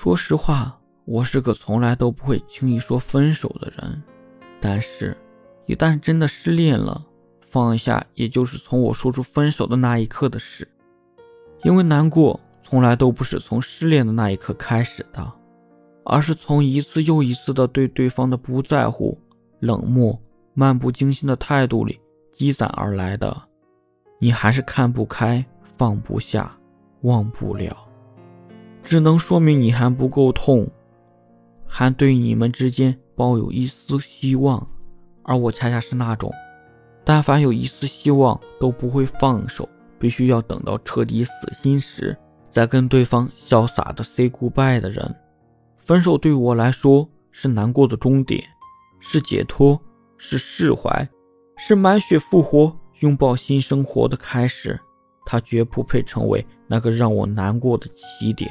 说实话，我是个从来都不会轻易说分手的人，但是，一旦真的失恋了，放下也就是从我说出分手的那一刻的事。因为难过从来都不是从失恋的那一刻开始的，而是从一次又一次的对对方的不在乎、冷漠、漫不经心的态度里积攒而来的。你还是看不开、放不下、忘不了。只能说明你还不够痛，还对你们之间抱有一丝希望，而我恰恰是那种，但凡有一丝希望都不会放手，必须要等到彻底死心时，再跟对方潇洒的 say goodbye 的人。分手对我来说是难过的终点，是解脱，是释怀，是满血复活，拥抱新生活的开始。他绝不配成为那个让我难过的起点。